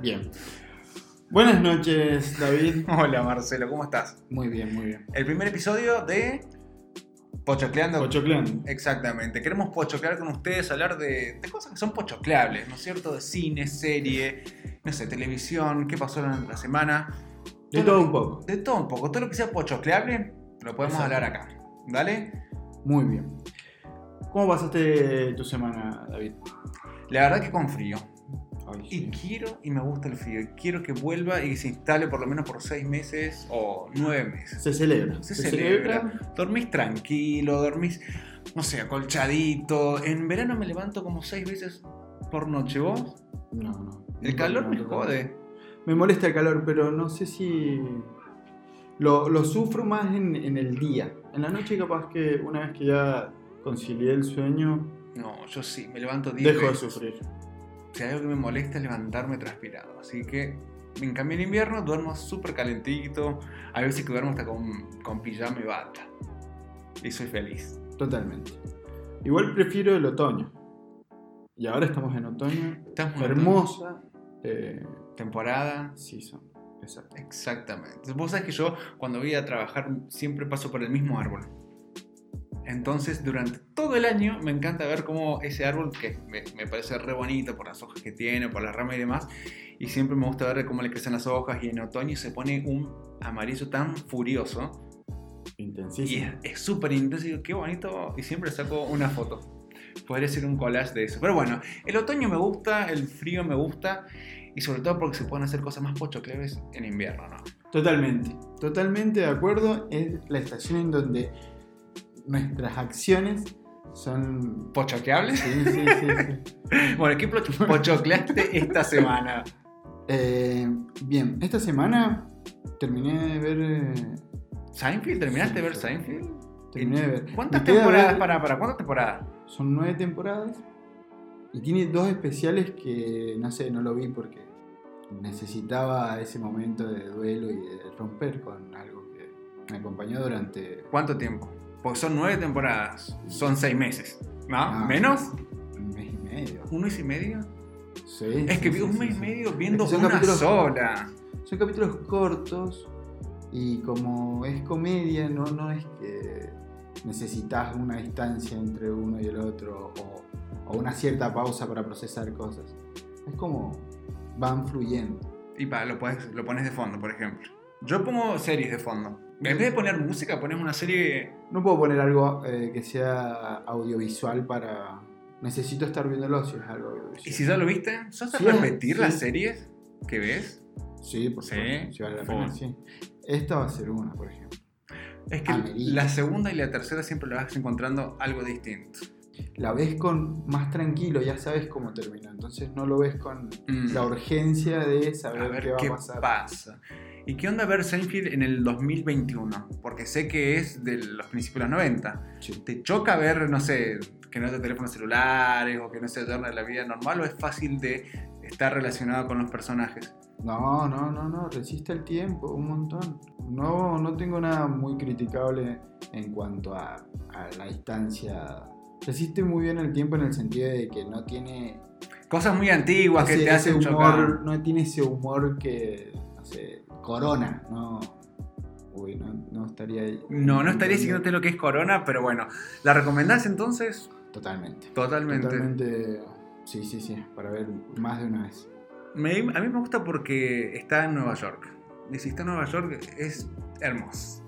Bien. Buenas noches, David. Hola Marcelo, ¿cómo estás? Muy bien, muy bien. El primer episodio de Pochocleando. Pochocleando. Exactamente. Queremos pochoclear con ustedes, hablar de, de cosas que son pochocleables, ¿no es cierto? De cine, serie, no sé, televisión, qué pasó en la semana. De todo lo un poco. De todo un poco. Todo lo que sea pochocleable lo podemos hablar acá. ¿Dale? Muy bien. ¿Cómo pasaste tu semana, David? La verdad que con frío. Ay, Y sí. quiero y me gusta el frío. y Quiero que vuelva y se instale por lo menos por seis meses o nueve meses. Se celebra. Se celebra. Dormís tranquilo, dormís, no sé, acolchadito. En verano me levanto como seis veces por noche. ¿Vos? No, no. El No, calor no, me no, jode. Me molesta el calor, pero no sé si. Lo, lo sufro más en, en el día. En la noche, capaz que una vez que ya concilié el sueño, No, yo sí, me levanto diez dejo de sufrir. Si hay algo que me molesta es levantarme transpirado. Así que, en cambio, en invierno duermo súper calentito. Hay veces que duermo hasta con, con pijama y bata. Y soy feliz. Totalmente. Igual prefiero el otoño. Y ahora estamos en otoño. Estamos en Hermosa eh, Temporada. season. Exacto. Exactamente. Vos sabés que yo cuando voy a trabajar siempre paso por el mismo árbol. Entonces durante todo el año me encanta ver cómo ese árbol, que me, me parece re bonito por las hojas que tiene, por las ramas y demás, y siempre me gusta ver cómo le crecen las hojas y en otoño se pone un amarillo tan furioso y Intensísimo. es- es súper intenso y digo, qué bonito, y siempre saco una foto. Podría ser un collage de eso. Pero bueno, el otoño me gusta, el frío me gusta, y sobre todo porque se pueden hacer cosas más pochocleves en invierno, ¿no? Totalmente. Totalmente de acuerdo. Es la estación en donde nuestras acciones son. ¿Pochoqueables? Sí, sí, sí. sí. Bueno, ¿qué poch- pochocleaste esta semana? Eh, bien, esta semana terminé de ver. eh, ¿Seinfeld? ¿Terminaste de ver. Seinfeld? terminé de ver. ¿Cuántas temporadas? ver- Para, para, ¿cuántas temporadas? Son nueve temporadas. Y tiene dos especiales que no sé, no lo vi porque necesitaba ese momento de duelo y de romper con algo que me acompañó durante ¿Cuánto tiempo? Porque son nueve temporadas. Son seis meses. ¿No? Ah. ¿Menos? un mes y medio. ¿Un mes y medio? Sí, Es que sí, un sí, mes y sí. medio viendo Es que son una capítulos- sola. Son capítulos cortos y como es comedia, no, no es que necesitas una distancia entre uno y el otro o, o una cierta pausa para procesar cosas. Es como van fluyendo. Y pa, lo, lo pones de fondo, por ejemplo. Yo pongo series de fondo. En vez de poner música, pones una serie. No puedo poner algo eh, que sea audiovisual para... Necesito estar viéndolo si es algo audiovisual. ¿Y si ya lo viste? ¿Sos repetir sí. las series que ves? Sí, por Sí, supuesto, si vale la pena, sí. Esta va a ser una, por ejemplo. Es que la segunda y la tercera siempre le vas encontrando algo distinto. La ves con más tranquilo, ya sabes cómo termina. Entonces no lo ves con Mm. la urgencia de saber, A ver qué va qué a pasar. pasa. ¿Y qué onda ver Seinfeld en el 2021? Porque sé que es de los principios de los 90. Sí. ¿Te choca ver, no sé, que no de teléfonos celulares o que no se adorna la vida normal o es fácil de estar relacionado con los personajes? No, no, no, no, resiste el tiempo, un montón. No, no tengo nada muy criticable en cuanto a, a la distancia. Resiste muy bien el tiempo en el sentido de que no tiene Cosas muy antiguas que ese, te ese hacen chocar. humor, no tiene ese humor que, sé, corona, no. Uy, no, no estaría ahí. No, no estaría lo que es Corona, pero bueno. ¿La recomendás entonces? Totalmente. Totalmente. Totalmente. Sí, sí, sí, para ver más de una vez. Me- a mí me gusta porque está en Nueva York. Y si está en Nueva York es hermoso.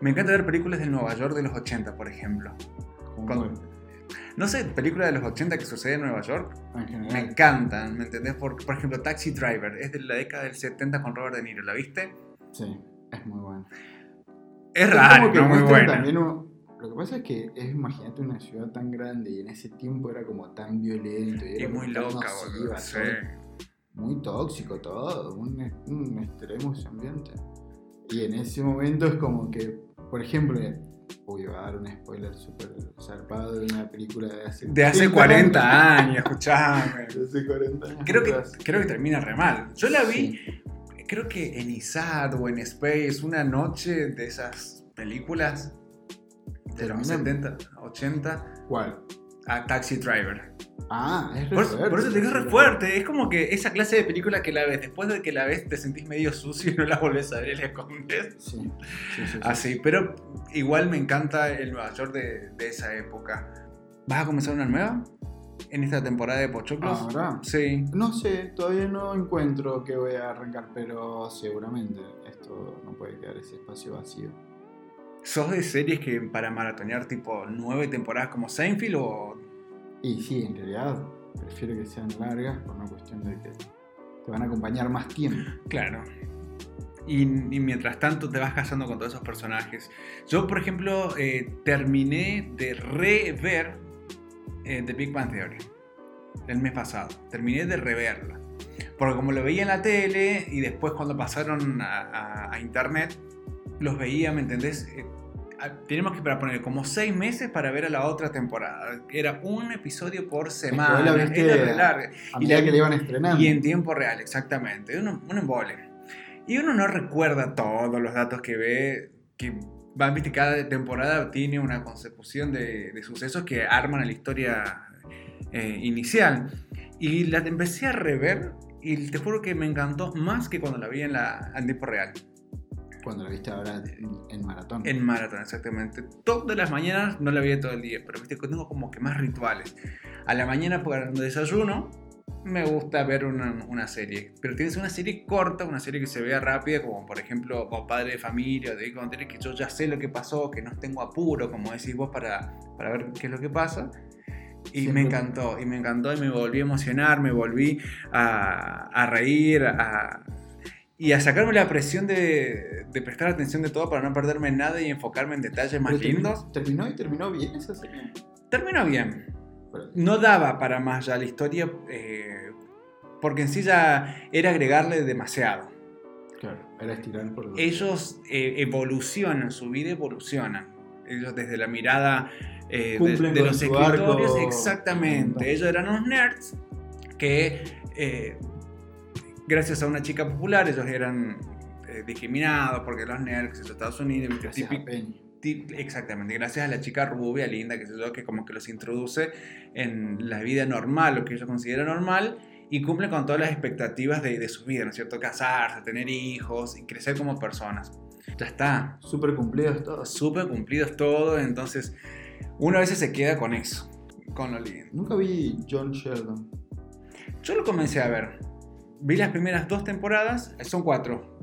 Me encanta ver películas de Nueva York de los 80, por ejemplo. Cuando- No sé, películas de los 80 que suceden en Nueva York. en Me encantan, ¿me entendés? Por, por ejemplo, Taxi Driver. Es de la década del 70 con Robert De Niro. ¿La viste? Sí, es muy bueno. Es Es raro, no muy buena. también un- Lo que pasa es que es, imagínate una ciudad tan grande y en ese tiempo era como tan violento y, muy loca, boludo. Sí. muy tóxico todo, un, un extremo ese ambiente. Y en ese momento es como que, por ejemplo, uy, va a dar un spoiler súper zarpado de una película de hace, De hace 30 40 años, escuchame. De hace 40 años. Creo que, atrás. creo que termina re mal. Yo la vi, Sí. creo que en ISAT o en Space, una noche de esas películas de los Termina- 70, 80, ¿Cuál? A Taxi Driver. Ah, es re Por, eso- fuerte, por eso te digo, re fuerte. Es como que esa clase de película que la ves, después de que la ves, te sentís medio sucio y no la volvés a ver y la escondes. Sí, sí, sí, sí. Así, pero igual me encanta el Nueva York de, de esa época. ¿Vas a comenzar una nueva? ¿En esta temporada de Pochoclos? Ahora, Sí. no sé, todavía no encuentro que voy a arrancar, pero seguramente esto no puede quedar ese espacio vacío. ¿Sos de series que para maratonear tipo nueve temporadas como Seinfeld o Y sí, en realidad prefiero que sean largas por una cuestión de que te van a acompañar más tiempo. Claro. Y, y mientras tanto te vas casando con todos esos personajes. Yo, por ejemplo, eh, terminé de rever eh, The Big Bang Theory el mes pasado. Terminé de reverla. Porque como lo veía en la tele y después cuando pasaron a, a- a internet, los veía, ¿me entendés? Eh, tenemos que para poner como seis meses para ver a la otra temporada. Era un episodio por semana. la viste Era larga. A Y la- que le iban estrenando. Y en tiempo real, exactamente. Uno, un embole. Y uno no recuerda todos los datos que ve, que van, viste, cada temporada tiene una consecución de, de sucesos que arman a la historia eh, inicial. Y la empecé a rever y te juro que me encantó más que cuando la vi en, la, en tiempo real. Cuando la viste ahora en, en maratón. En maratón, exactamente. Todas las mañanas, no la veía todo el día, pero viste que tengo como que más rituales. A la mañana, cuando desayuno, me gusta ver una, una serie. Pero tienes una serie corta, una serie que se vea rápida, como por ejemplo como Padre de Familia, de Big Bang Theory, que yo ya sé lo que pasó, que no tengo apuro, como decís vos, para, para ver qué es lo que pasa. Y Siempre- me encantó, y me encantó, y me volví a emocionar, me volví a, a reír, a, y a sacarme la presión de, de prestar atención de todo para no perderme nada y enfocarme en detalles más Pero lindos. ¿Terminó y terminó bien esa serie? Terminó bien. No daba para más ya la historia, eh, porque en sí ya era agregarle demasiado. Claro, era estirar por los- Ellos eh, evolucionan, su vida evoluciona. Ellos desde la mirada eh, de, los arco. exactamente. Ellos eran unos nerds que, eh, gracias a una chica popular, ellos eran eh, discriminados porque los nerds en los Estados Unidos. Gracias a Típico- Exactamente, gracias a la chica rubia, linda, que sé yo, que como que los introduce en la vida normal, lo que ellos consideran normal, y cumple con todas las expectativas de, de su vida, ¿no es cierto? Casarse, tener hijos y crecer como personas. Ya está, Súper cumplidos todos. súper cumplidos todos, entonces uno a veces se queda con eso, con lo lindo. Nunca vi John Sheldon. Yo lo comencé a ver. Vi las primeras dos temporadas, son cuatro.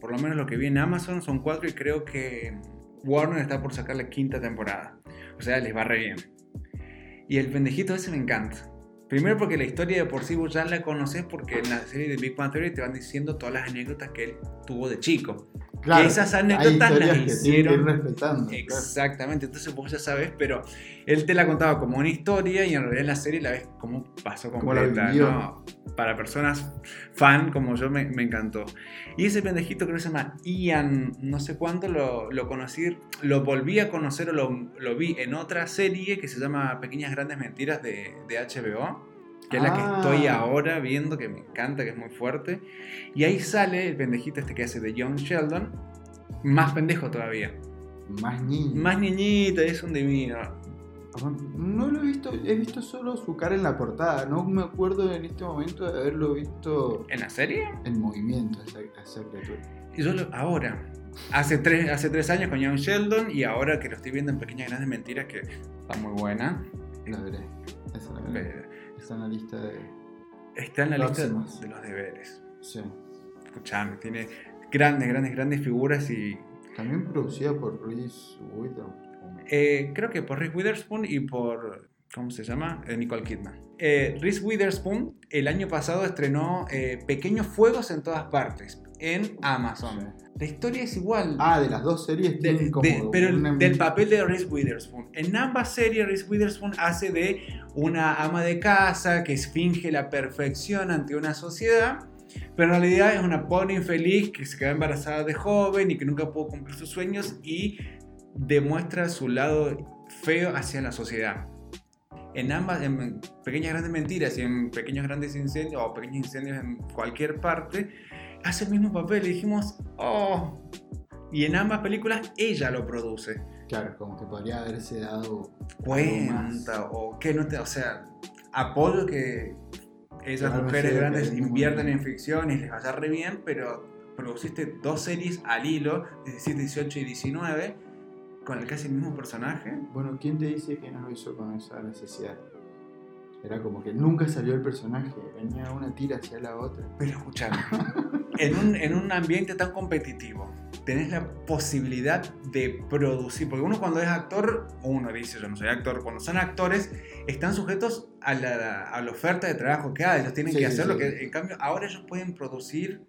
Por lo menos lo que vi en Amazon son cuatro y creo que Warner está por sacar la quinta temporada. O sea, les va re bien. Y el pendejito ese me encanta. Primero porque la historia de por sí ya la conoces porque en la serie de Big Bang Theory te van diciendo todas las anécdotas que él tuvo de chico. Claro, esas hay anécdotas las que que hicieron ir respetando. claro. Exactamente, entonces vos ya sabes, pero él te la contaba como una historia y en realidad en la serie la ves como pasó completa. ¿no? Para personas fan como yo me, me encantó. Y ese pendejito que se llama Ian, no sé cuánto, lo, lo conocí, lo volví a conocer o lo, lo vi en otra serie que se llama Pequeñas Grandes Mentiras de, de HBO. Que es la que Ah. estoy ahora viendo, que me encanta, que es muy fuerte. Y ahí sale el pendejito este que hace de John Sheldon, más pendejo todavía. Más niño. Más niñito, es un divino. No lo he visto, he visto solo su cara en la portada. No me acuerdo en este momento de haberlo visto ¿En la serie? en movimiento, esa, esa criatura. Y yo lo- ahora. Hace tres, hace tres años con John Sheldon y ahora que lo estoy viendo en Pequeñas Grandes Mentiras, que está muy buena. La veré. Esa la veré. Está en la lista de. Está en la lista de los deberes. Sí. Escuchame, tiene grandes, grandes, grandes figuras y También producida por Reese Witherspoon. Eh, creo que por Reese Witherspoon y por. ¿Cómo se llama? Eh, Nicole Kidman. Eh, Reese Witherspoon el año pasado estrenó eh, Pequeños Fuegos en todas partes en Amazon. La historia es igual. Ah, de las dos series De- tienen como. de- pero una- del papel de Reese Witherspoon. En ambas series, Reese Witherspoon hace de una ama de casa que finge la perfección ante una sociedad, pero en realidad es una pobre infeliz que se queda embarazada de joven y que nunca pudo cumplir sus sueños y demuestra su lado feo hacia la sociedad. En ambas, en Pequeñas Grandes Mentiras y en Pequeños Grandes Incendios, o Pequeños Incendios en cualquier parte, hace el mismo papel. Y dijimos, oh. Y en ambas películas ella lo produce. Claro, como que podría haberse dado. Cuenta, o que no te. O sea, apoyo que esas Claro, mujeres sí, grandes invierten en ficción y les vaya re bien, pero produciste dos series al hilo, 17, 18 y 19, con el casi mismo personaje. Bueno, ¿quién te dice que no lo hizo con esa necesidad? Era como que nunca salió el personaje, venía una tira hacia la otra. Pero escuchame, en un, en un ambiente tan competitivo, tenés la posibilidad de producir, porque uno cuando es actor, uno dice yo no soy actor, cuando son actores, están sujetos a la, a la oferta de trabajo que hay, ellos tienen Sí, que sí, hacer sí. lo que, en cambio, ahora ellos pueden producir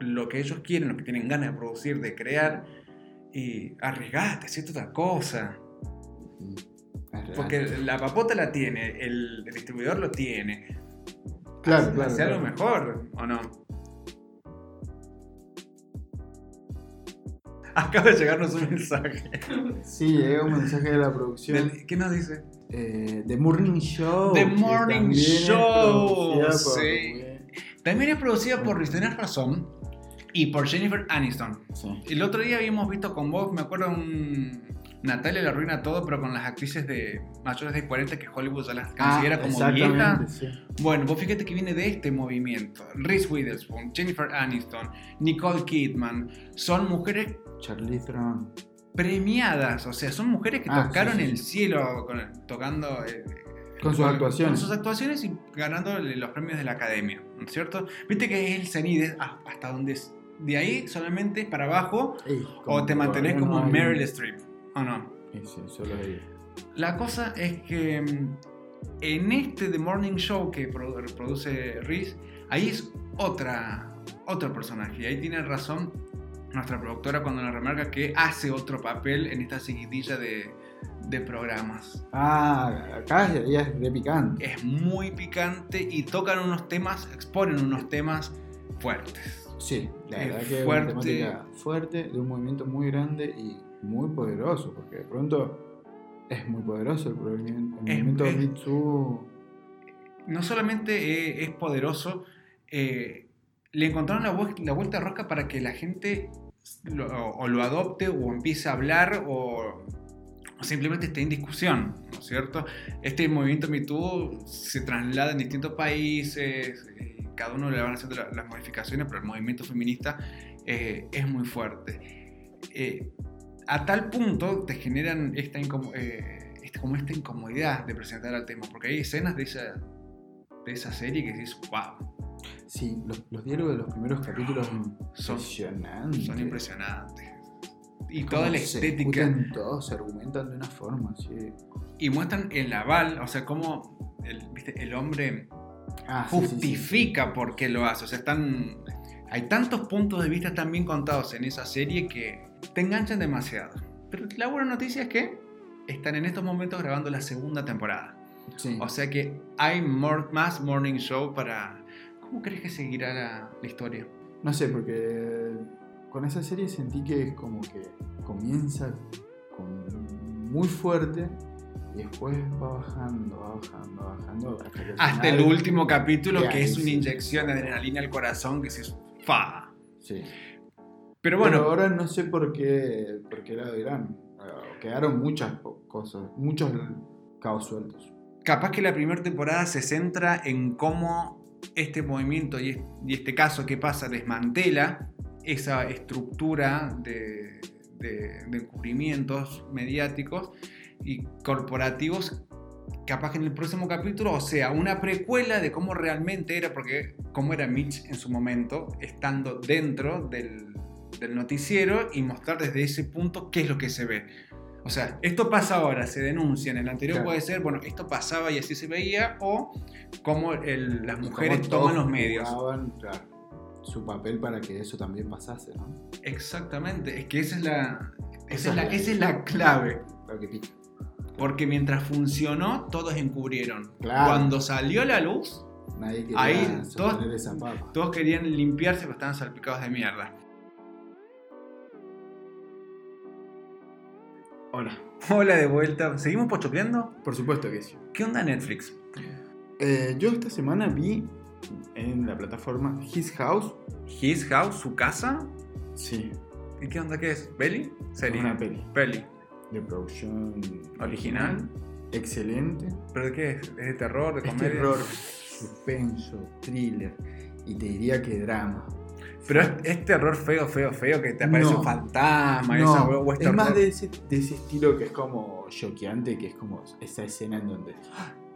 lo que ellos quieren, lo que tienen ganas de producir, de crear, y arriesgate, hacete otra cosa. Mm. Porque la papota la tiene, el, el distribuidor lo tiene. Claro, Hace- claro, hace algo claro. mejor, ¿o no? Acaba de llegarnos un mensaje. Sí, llega un mensaje de la producción. ¿Qué nos dice? eh, The Morning Show. The Morning es Show, por- sí. También es producida por Luis Tenés Razón y por Jennifer Aniston. Sí. El otro día habíamos visto con vos, me acuerdo, un Natalia la arruina todo, pero con las actrices de mayores de 40 que Hollywood ya las considera como Ah, viejas. sí. Bueno, vos fíjate que viene de este movimiento. Reese Witherspoon, Jennifer Aniston, Nicole Kidman, son mujeres Charlize Theron. premiadas, o sea, son mujeres que Ah, tocaron sí, sí, el cielo con- tocando eh, Con sus actuaciones. con sus actuaciones y ganando los premios de la academia, ¿no es cierto? Viste que es el cenit, es ah, hasta donde es, de ahí solamente para abajo o te mantenés como no Meryl Streep, ¿o no? Sí, sí, solo ella. La cosa es que mm, en este The Morning Show que produ- produce Reese, ahí es otra, otro personaje. Y ahí tiene razón nuestra productora cuando nos remarca que hace otro papel en esta seguidilla de, de programas. Ah, acá es re picante. Es muy picante y tocan unos temas, exponen unos temas fuertes. Sí, la verdad que es una temática fuerte, de un movimiento muy grande y muy poderoso, porque de pronto es muy poderoso el movimiento, el movimiento es- Too. no solamente eh, es poderoso, eh, le encontraron la, la vuelta rosca para que la gente lo- o lo adopte o empiece a hablar o, simplemente esté en discusión, ¿no es cierto? Este movimiento Me Too se traslada en distintos países, eh, cada uno le van haciendo la- las modificaciones, pero el movimiento feminista eh, es muy fuerte. Eh, a tal punto te generan esta, eh, esta- como esta incomodidad de presentar al tema, porque hay escenas de esa, de esa serie que dices, wow, Sí, los, los diálogos de los primeros capítulos Son- impresionantes. son impresionantes. Y toda la estética. todos, se argumentan de una forma así. Y muestran el aval, o sea, cómo el, ¿viste? el hombre Ah, sí, sí, sí. justifica por qué lo hace. O sea, están, hay tantos puntos de vista tan bien contados en esa serie que te enganchan demasiado. Pero la buena noticia es que están en estos momentos grabando la segunda temporada. Sí. O sea que hay más morning show para... ¿Cómo crees que seguirá la, la historia? No sé, porque con esa serie sentí que es como que comienza con muy fuerte después va bajando, va bajando, va bajando. Hasta, el último capítulo que es una sí. inyección de adrenalina al corazón que se fa. Sí. Pero Pero bueno, ahora no sé por qué, por qué lado irán. Eh, Quedaron muchas cosas, muchos cabos sueltos. capaz que la primera temporada se centra en cómo este movimiento y, es- y este caso que pasa desmantela esa estructura de, de- de encubrimientos mediáticos y corporativos. Capaz que en el próximo capítulo, o sea, una precuela de cómo realmente era, porque cómo era Mitch en su momento, estando dentro del, del noticiero y mostrar desde ese punto qué es lo que se ve. O sea, esto pasa ahora, se denuncia. En el anterior Claro. puede ser, bueno, esto pasaba y así se veía, o cómo el- las mujeres toman los medios. claro, su papel para que eso también pasase, ¿no? Exactamente, es que esa es la, esa Esa es la, es la- esa es la clave. Lo que pica. Porque mientras funcionó, todos encubrieron. Claro. Cuando salió la luz, Nadie quería Ahí, todos- esa papa. todos querían limpiarse, pero estaban salpicados de mierda. Hola. Hola de vuelta. ¿Seguimos pochocleando? Por supuesto que sí. ¿Qué onda Netflix? Eh, yo esta semana vi en la plataforma His House. His House, su casa. Sí. ¿Y qué onda qué es? ¿Peli? Serie. Una peli Peli. De producción Original. excelente. ¿Pero de qué es? ¿Es de terror, de Es comedia? terror, suspenso, thriller y te diría que drama. Pero es, es terror feo, feo, feo, que te aparece No. un fantasma, No, esa, o es es más de ese, de ese estilo que es como choqueante, que es como esa escena en donde,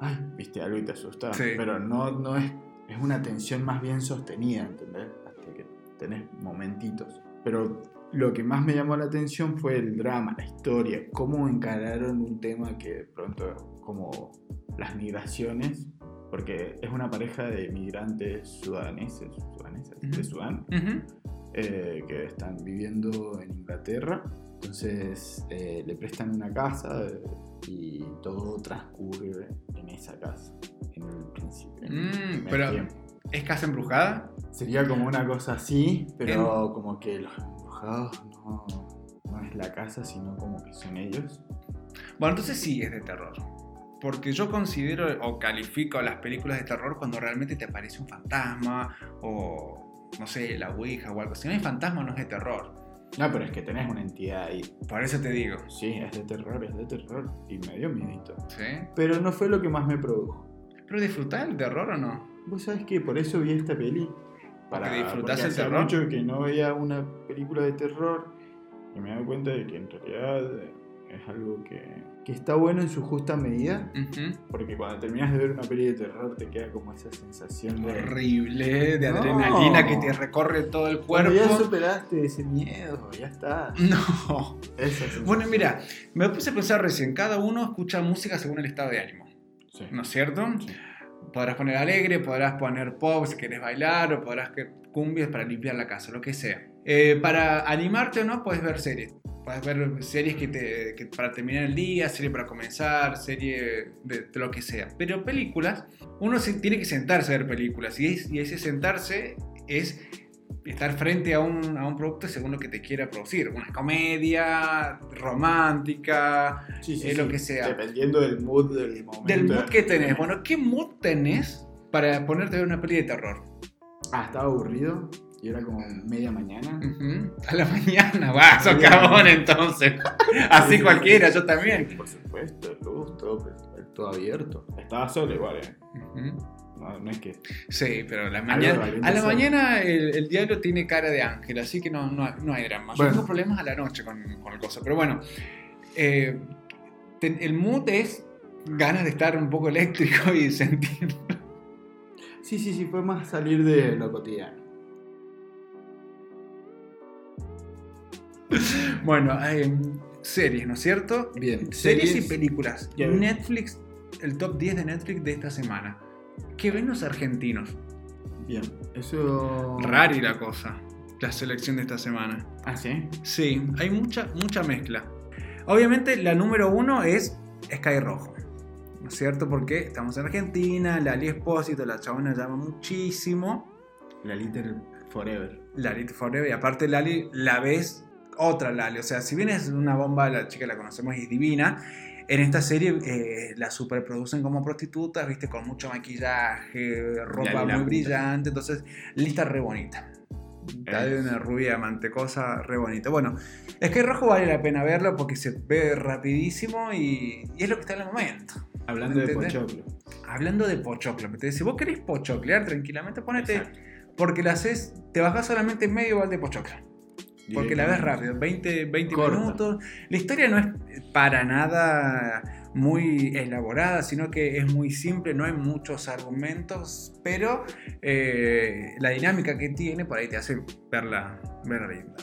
ay, viste algo y te asusta, Sí. pero no, no es, es una tensión más bien sostenida, ¿entendés? Hasta que tenés momentitos. Pero lo que más me llamó la atención fue el drama, la historia, cómo encararon un tema que de pronto, como las migraciones, porque es una pareja de migrantes sudaneses, sudaneses de Ujú. Sudán, Ujú. eh, que están viviendo en Inglaterra. Entonces eh, le prestan una casa eh, y todo transcurre en esa casa, en el principio. en el Mm, primer pero- tiempo. ¿Es casa embrujada? Sería como una cosa así, pero como que los no, no es la casa, sino como que son ellos. Bueno, entonces sí es de terror. Porque yo considero o califico las películas de terror cuando realmente te aparece un fantasma o, no sé, la Ouija o algo. Si no hay fantasma no es de terror. No, pero es que tenés una entidad ahí. Por eso te digo. Sí, es de terror, es de terror. Y me dio miedito. ¿Sí? Pero no fue lo que más me produjo. ¿Pero disfrutás el terror o no? Vos sabés que por eso vi esta peli. Porque disfrutás porque el terror. mucho que no veía una película de terror y me he dado cuenta de que en realidad eh, es algo que, que está bueno en su justa medida. Ujú. Porque cuando terminas de ver una peli de terror te queda como esa sensación de... Horrible, de No. adrenalina que te recorre todo el cuerpo. ya superaste ese miedo, ya está. No. Esa. Bueno, mira, me puse a pensar recién, cada uno escucha música según el estado de ánimo, Sí. ¿no es cierto? Sí. Podrás poner alegre, podrás poner pop si querés bailar, o podrás que cumbias para limpiar la casa, lo que sea. Eh, para animarte o no, puedes ver series. Puedes ver series que te, que para terminar el día, serie para comenzar, serie de, de lo que sea. Pero películas, uno se, tiene que sentarse a ver películas. Y, es- y ese sentarse es estar frente a un, a un producto según lo que te quiera producir. Una comedia romántica, Sí, sí, eh, lo que sea. Dependiendo del mood del momento. del mood que tenés. Bueno, ¿qué mood tenés para ponerte a ver una peli de terror? Ah, estaba aburrido y era como media mañana. A la mañana, va, sos cabón entonces. Así cualquiera, yo también. Por supuesto, luz, todo, todo abierto. Estaba solo igual, ¿eh? Ujú. No, no es que. Sí, pero a la mañana, a la mañana el, el diablo tiene cara de ángel, así que no, no, no hay drama. Yo tengo problemas a la noche con, con el coso, pero bueno, eh, ten- el mood es ganas de estar un poco eléctrico y sentir Sí, sí, sí, fue más salir de lo cotidiano. Bueno, eh, series, ¿no es cierto? Bien, Series, series. y películas. Netflix, el top 10 de Netflix de esta semana. ¿Qué ven los argentinos? Bien, eso. Rari la cosa, la selección de esta semana. Ah, sí. Sí, hay mucha, mucha mezcla. Obviamente la número uno es Sky Rojo. ¿No es cierto? Porque estamos en Argentina, Lali Espósito, la chabona llama muchísimo. La Little Forever. Lali Forever, y aparte Lali la ves otra Lali. O sea, si bien es una bomba, la chica la conocemos y es divina. En esta serie eh, la superproducen como prostitutas, viste, con mucho maquillaje, ropa muy brillante. Entonces, lista re bonita. Está de Es- una rubia mantecosa re bonita. Bueno, es que Rojo vale la pena verlo porque se ve rapidísimo y, y es lo que está en el momento. Hablando de. Pochoclo. Hablando de pochoclo, te dice, vos querés pochoclear tranquilamente, ponete, Exacto. porque la haces, te bajás solamente medio balde de pochoclo. Porque la ves rápido, 20, 20 Corta. minutos. La historia no es para nada muy elaborada, sino que es muy simple, no hay muchos argumentos, pero eh, la dinámica que tiene por ahí te hace verla, verla linda.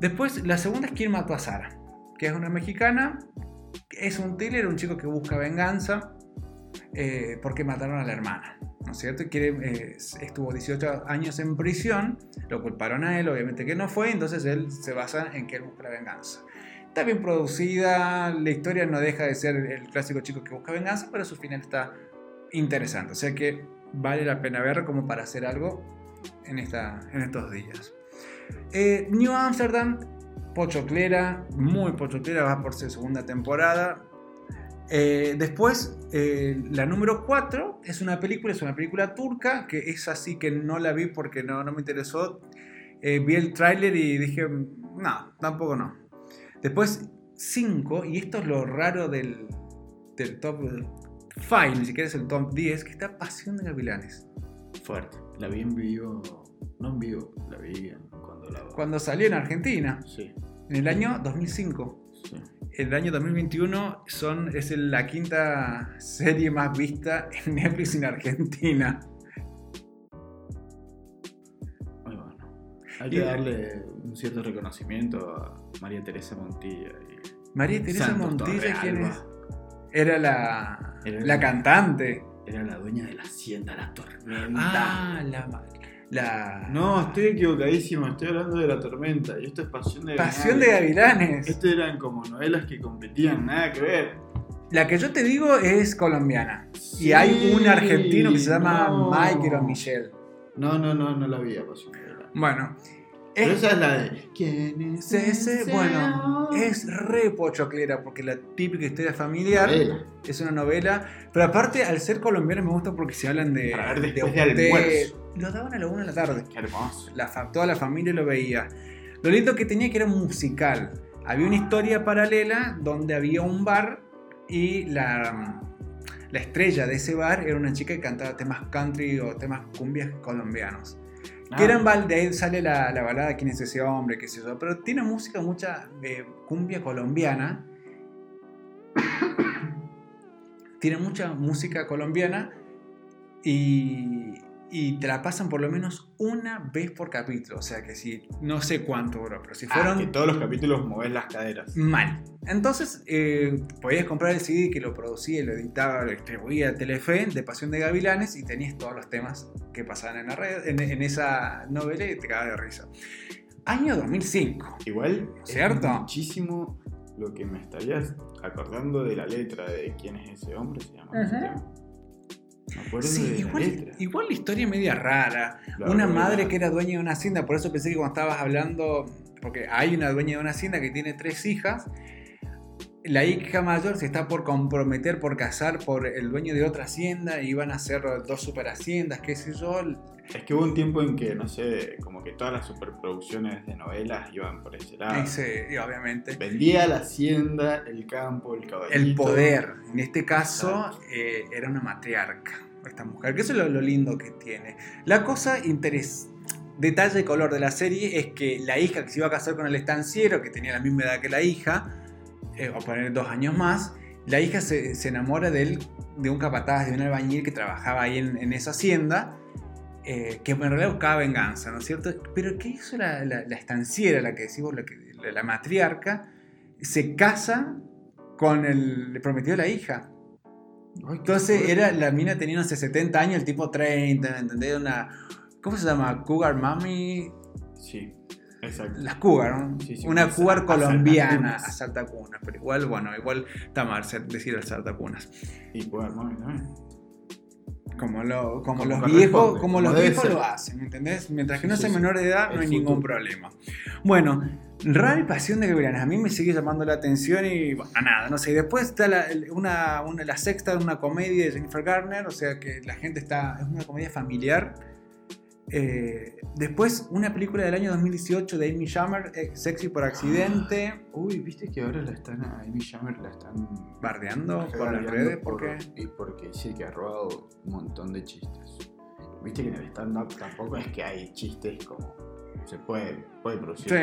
Después, la segunda es ¿Quién mató a Sara? Que es una mexicana, es un thriller, un chico que busca venganza eh, porque mataron a la hermana. ¿no es cierto? Quiere, eh, estuvo 18 años en prisión, lo culparon a él, obviamente que no fue, entonces él se basa en que él busca la venganza. Está bien producida, la historia no deja de ser el clásico chico que busca venganza, pero su final está interesante, o sea que vale la pena ver como para hacer algo en, esta, en estos días. Eh, New Amsterdam, pochoclera, muy pochoclera, va por su segunda temporada. Eh, después, eh, la número 4 es una película, es una película turca, que es así que no la vi porque no, no me interesó. Eh, vi el tráiler y dije, no, tampoco no. Después, 5, y esto es lo raro del, del top 5, ni siquiera es el top 10, que está Pasión de Gavilanes. Fuerte. La vi en vivo. No en vivo, la vi cuando la. Cuando salió en Argentina, Sí, en el año 2005. Sí. El año 2021 son, es la quinta serie más vista en Netflix en Argentina. Muy bueno. Hay Y- que darle un cierto reconocimiento a María Teresa Montilla. y María Teresa Santos Montilla, ¿quién es? Era la, Era la la- cantante. Era la dueña de la hacienda La Tormenta. Ah, la, la No, estoy equivocadísimo. Estoy hablando de La Tormenta. Y esto es Pasión de Pasión de Gavilanes. Gavilanes. Estas eran como novelas que competían, nada que ver. La que yo te digo es colombiana. Y Sí, hay un argentino que se llama no. Michael o Michelle. No, no, no, no la vi a Pasión de Gavilanes. Bueno, Pero es, esa es la de. ¿Quién es ese, bueno, es re pochoclera porque la típica historia familiar Novela. es una novela. Pero aparte, al ser colombiana me gusta porque se hablan de. Para ver después de de almuerzo. Lo daban a la una de la tarde. Qué hermoso. La toda la familia lo veía. Lo lindo que tenía que era un musical. Había una historia paralela donde había un bar y la, la estrella de ese bar era una chica que cantaba temas country o temas cumbias colombianos. Ah, Que eran de ahí sale la, la balada ¿Quién es ese hombre? qué sé yo. Pero tiene música mucha de cumbia colombiana. tiene mucha música colombiana y, y te la pasan por lo menos una vez por capítulo. O sea que si, no sé cuánto duró, pero si ah, fueron que todos los capítulos moves las caderas. mal. Entonces eh, podías comprar el CD que lo producía, lo editaba, lo distribuía Telefe de Pasión de Gavilanes y tenías todos los temas que pasaban en, la red, en, en esa novela y te cagabas de risa. Año 2005. Igual, ¿Cierto? es muchísimo lo que me estarías acordando de la letra de quién es ese hombre, se llama ese Ujú. Me Sí, de la igual, igual la historia media rara. La una verdad, madre que era dueña de una hacienda, por eso pensé que cuando estabas hablando, porque hay una dueña de una hacienda que tiene tres hijas, la hija mayor se está por comprometer, por casar por el dueño de otra hacienda y iban a hacer dos super haciendas, qué sé yo. Es que hubo un tiempo en que, no sé, como que todas las superproducciones de novelas iban por ese lado. Y obviamente. Vendía la hacienda, el campo, el caballito. El poder, en este caso, eh, era una matriarca, esta mujer, que eso es lo, lo lindo que tiene. La cosa interés detalle de color de la serie es que la hija que se iba a casar con el estanciero, que tenía la misma edad que la hija, eh, o poner dos años más, la hija se, se enamora de él, de un capataz, de un albañil que trabajaba ahí en, en esa hacienda, eh, que en realidad buscaba venganza, ¿no es cierto? Pero ¿qué hizo la, la- la estanciera, la que decimos, la, que- la- matriarca? Se casa con el prometido de la hija. Entonces era, la mina tenía unos 70 años, el tipo 30, ¿me entendés? Una, ¿Cómo se llama? Cougar Mami. Sí, exacto. Las Cougar, ¿no? Sí, sí, Una Cougar colombiana, asaltacunas. asaltacunas. Pero igual, bueno, igual está mal decir asaltacunas. Y puedo armarme también. Como, lo, como, Como los viejos, como los viejos lo hacen, ¿me entendés? Mientras que Sí, no sea sí. menor de edad, no hay ningún problema. Bueno, Rara y Pasión de Gavilanes, a mí me sigue llamando la atención y bueno, nada, no sé. Y después está la, una, una- la sexta, una comedia de Jennifer Garner, o sea que la gente está, es una comedia familiar. Eh, después una película del año 2018 de Amy Schumer, eh, Sexy por accidente, Uy, viste que ahora la están, a Amy Schumer la están bardeando por las redes, por- porque... Y porque dice que ha robado un montón de chistes. Viste que en el stand-up tampoco es que hay chistes como. Se puede, puede producir. Sí,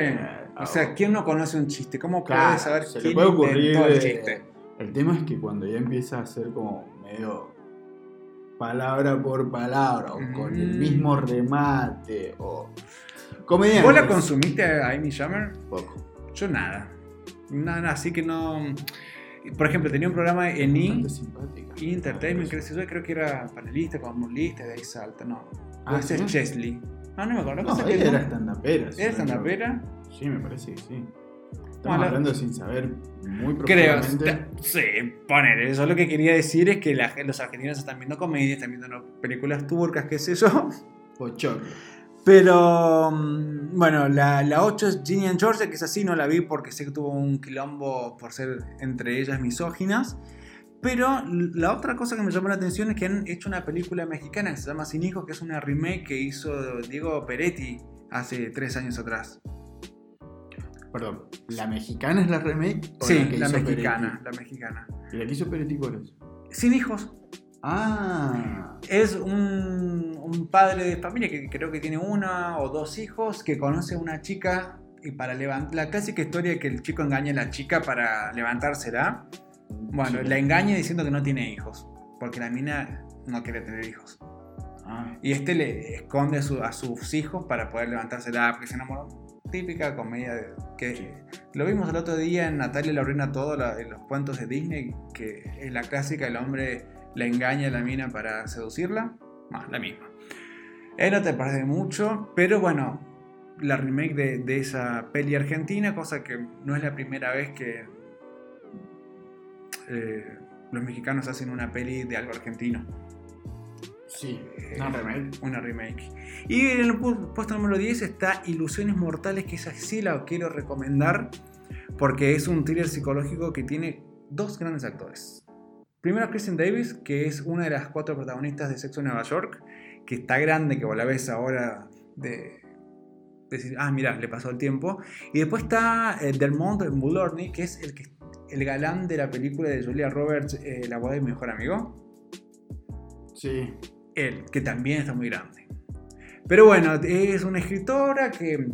o sea. ¿quién no conoce un chiste? ¿Cómo Claro, puede saber se le quién puede ocurrir. el eh, chiste? El tema es que cuando ya empieza a ser como medio palabra por palabra, o con el Mm. mismo remate, o. Comediantes. ¿Vos la consumiste a Amy Schumer? Poco. Yo nada. Nada, así que no. Por ejemplo, tenía un programa en E! Entertainment, creo, que yo creo que era panelista, columnista, de ahí salta, no. Ah, ese es. Chesley. No, no me acuerdo. No, ella era stand-upera. ¿Era stand-upera? Sí, me parece que sí. Estamos Bueno, hablando sin saber muy Creo. Sí, poner. Eso lo que quería decir es que la- los argentinos están viendo comedias, están viendo películas turcas, qué sé yo. Pochoclo. Pero mm, bueno, la, la 8 es Ginny and Georgia, que es así, no la vi porque sé que tuvo un quilombo por ser entre ellas misóginas. Pero la otra cosa que me llamó la atención es que han hecho una película mexicana que se llama Sin Hijos, que es una remake que hizo Diego Peretti hace tres años atrás. Perdón, ¿la mexicana es la remake? o Sí, que la hizo mexicana, la mexicana. Peretti? ¿Y la que hizo Peretti cuál es? Sin hijos. Ah, Es un, un padre de familia que creo que tiene una o dos hijos que conoce a una chica y para levantar la clásica historia que el chico engaña a la chica para levantársela. Bueno, la engaña diciendo que no tiene hijos, porque la mina no quiere tener hijos. ah, Y este le esconde a, su- a sus hijos para poder levantársela porque se enamoró. Típica comedia de- que Sí. lo vimos el otro día en Natalia la todo, la- en los cuentos de Disney, que es la clásica, el hombre la engaña a la mina para seducirla. Más, la misma. Él no te parece mucho, pero bueno, la remake de, de esa peli argentina, cosa que no es la primera vez que eh, los mexicanos hacen una peli de algo argentino. Sí, Eh, una remake. Una remake. Y en el pu- puesto número 10 está Ilusiones Mortales, que esa sí la quiero recomendar, porque es un thriller psicológico que tiene dos grandes actores. Primero Kristen Davis, que es una de las cuatro protagonistas de Sexo en Nueva York, que está grande, que vos la ves ahora de decir, ah, mira, le pasó el tiempo. Y después está eh, Dermot Mulroney, que es el, que, el galán de la película de Julia Roberts, eh, La boda de mi mejor amigo Sí, él, que también está muy grande. Pero bueno, es una escritora que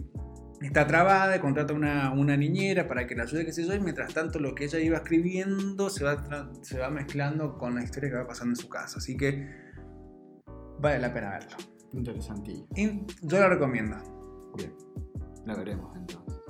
está trabada y contrata una, una niñera para que la ayude, qué sé yo, y mientras tanto lo que ella iba escribiendo se va, se va mezclando con la historia que va pasando en su casa. Así que vale la pena verlo. interesantillo. Y yo la recomiendo. Bien, la veremos entonces.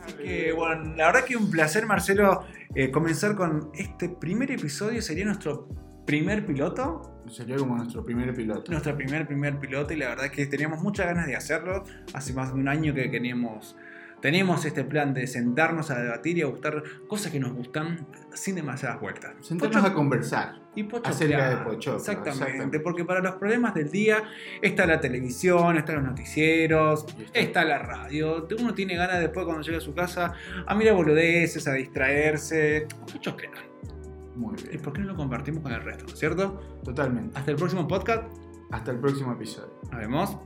Así que bueno, la verdad que un placer, Marcelo, eh, comenzar con este primer episodio. Sería nuestro primer piloto. Sería como nuestro primer piloto. nuestro primer primer piloto y la verdad que teníamos muchas ganas de hacerlo. Hace más de un año que queríamos, teníamos este plan de sentarnos a debatir y a gustar cosas que nos gustan sin demasiadas vueltas. Sentarnos Pocho- a conversar. Y pochoclear. acerca de pochoclo, Exactamente, exactamente. porque para los problemas del día está la televisión, están los noticieros, Y está- está la radio. Uno tiene ganas después cuando llega a su casa a mirar boludeces, a distraerse, a pochoclear. Muy ¿Y bien. por qué no lo compartimos con el resto? ¿no es cierto? Totalmente. Hasta el próximo podcast. Hasta el próximo episodio. Nos vemos.